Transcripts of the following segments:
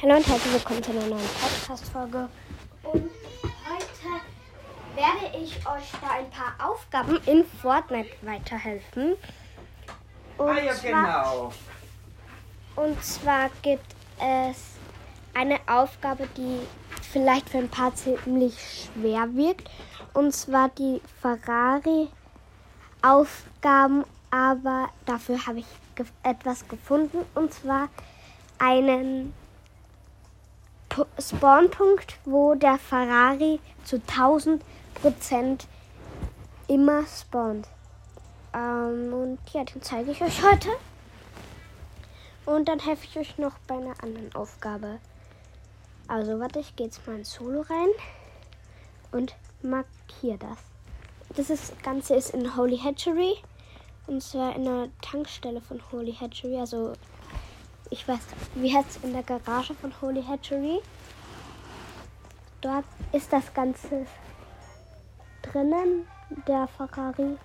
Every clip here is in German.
Hallo und herzlich willkommen zu einer neuen Podcast-Folge. Und heute werde ich euch da ein paar Aufgaben in Fortnite weiterhelfen. Und, Ah ja, zwar, genau. und zwar gibt es eine Aufgabe, die vielleicht für ein paar ziemlich schwer wirkt. Und zwar die Ferrari-Aufgaben, aber dafür habe ich etwas gefunden. Und zwar einen Spawnpunkt, wo der Ferrari zu 1000 Prozent immer spawnt. Ähm, und ja, den zeige ich euch heute. Und dann helfe ich euch noch bei einer anderen Aufgabe. Also, warte, ich gehe jetzt mal ins Solo rein und markiere das. Das ist, Ganze ist in Holy Hatchery. Und zwar in der Tankstelle von Holy Hatchery. Also, ich weiß, wie heißt es in der Garage von Holy Hatchery? Dort ist das Ganze drinnen, der Ferrari.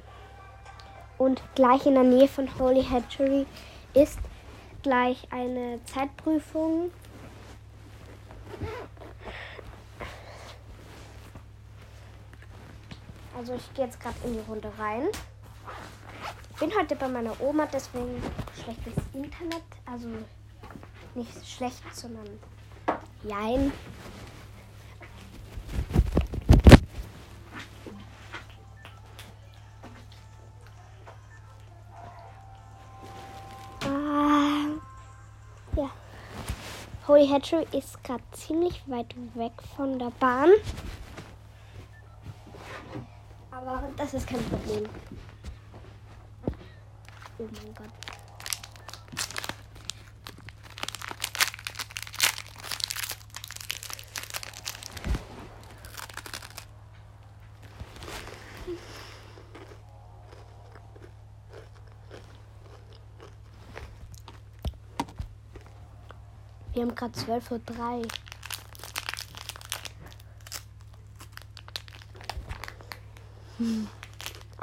Und gleich in der Nähe von Holy Hatchery ist gleich eine Zeitprüfung. Also ich gehe jetzt gerade in die Runde rein. Bin heute bei meiner Oma, deswegen schlechtes Internet. Also nicht schlecht, sondern jein. Ah, ja. Holy Hatchery ist gerade ziemlich weit weg von der Bahn. Aber das ist kein Problem. Oh mein Gott. Wir haben gerade 12.03 Uhr. Hm.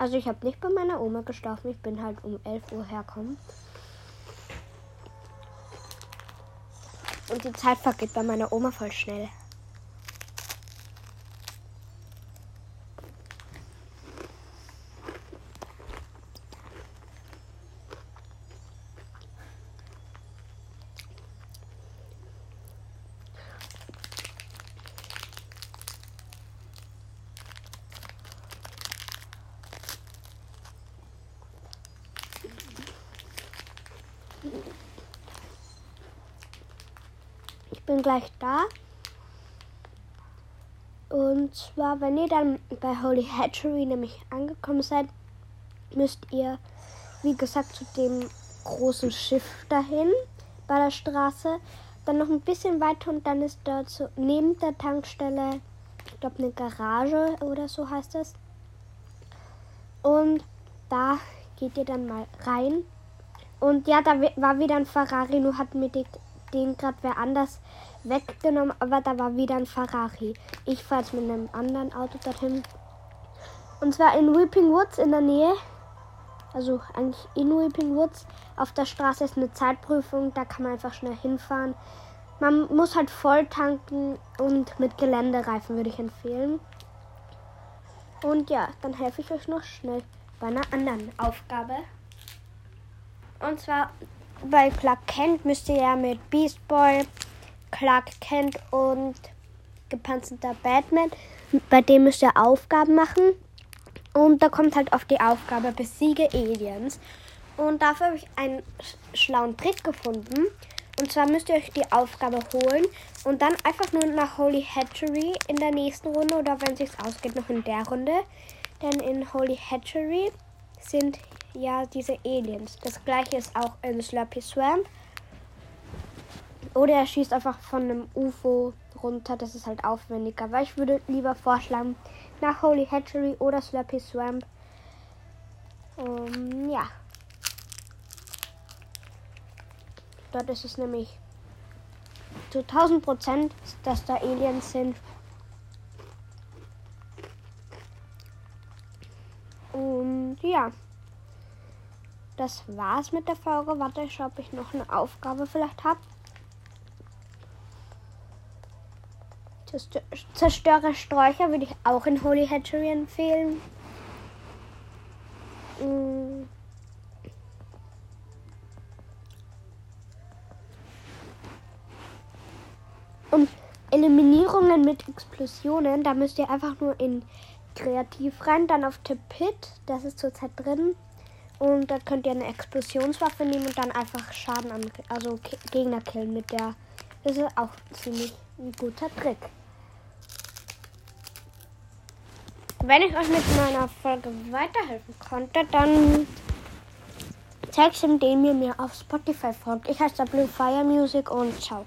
Also ich habe nicht bei meiner Oma geschlafen. Ich bin halt um 11 Uhr herkommen. Und die Zeit vergeht bei meiner Oma voll schnell. Ich bin gleich da. Und zwar, wenn ihr dann bei Holy Hatchery nämlich angekommen seid, müsst ihr, wie gesagt, zu dem großen Schiff dahin bei der Straße. Dann noch ein bisschen weiter und dann ist dort so neben der Tankstelle, ich glaube, eine Garage oder so heißt es. Und da geht ihr dann mal rein. Und ja, da war wieder ein Ferrari, nur hat mir den gerade wer anders weggenommen, aber da war wieder ein Ferrari. Ich fahre jetzt mit einem anderen Auto dorthin. Und zwar in Weeping Woods in der Nähe. Also eigentlich in Weeping Woods. Auf der Straße ist eine Zeitprüfung, da kann man einfach schnell hinfahren. Man muss halt voll tanken und mit Geländereifen würde ich empfehlen. Und ja, dann helfe ich euch noch schnell bei einer anderen Aufgabe. Und zwar bei Clark Kent müsst ihr ja mit Beast Boy, Clark Kent und gepanzerter Batman, bei dem müsst ihr Aufgaben machen. Und da kommt halt auf die Aufgabe Besiege Aliens. Und dafür habe ich einen sch- schlauen Trick gefunden. Und zwar müsst ihr euch die Aufgabe holen und dann einfach nur nach Holy Hatchery in der nächsten Runde oder wenn es sich ausgeht, noch in der Runde. Denn in Holy Hatchery sind ja diese Aliens. Das gleiche ist auch in Slurpy Swamp. Oder er schießt einfach von einem UFO runter. Das ist halt aufwendiger. Weil ich würde lieber vorschlagen, nach Holy Hatchery oder Slurpy Swamp. Um, ja. Dort ist es nämlich zu 1000 Prozent, dass da Aliens sind. Und ja. Das war's mit der Folge. Warte, ich schau, ob ich noch eine Aufgabe vielleicht habe. Zerstöre Sträucher würde ich auch in Holy Hatchery empfehlen. Mm. Und Eliminierungen mit Explosionen, da müsst ihr einfach nur in Kreativ rein, dann auf Tipit, das ist zurzeit drin. Und da könnt ihr eine Explosionswaffe nehmen und dann einfach Schaden an, also Gegner killen mit der. Das ist auch ziemlich ein guter Trick. Wenn ich euch mit meiner Folge weiterhelfen konnte, dann zeigt es, indem ihr mir auf Spotify folgt. Ich heiße Blue Fire Music und ciao.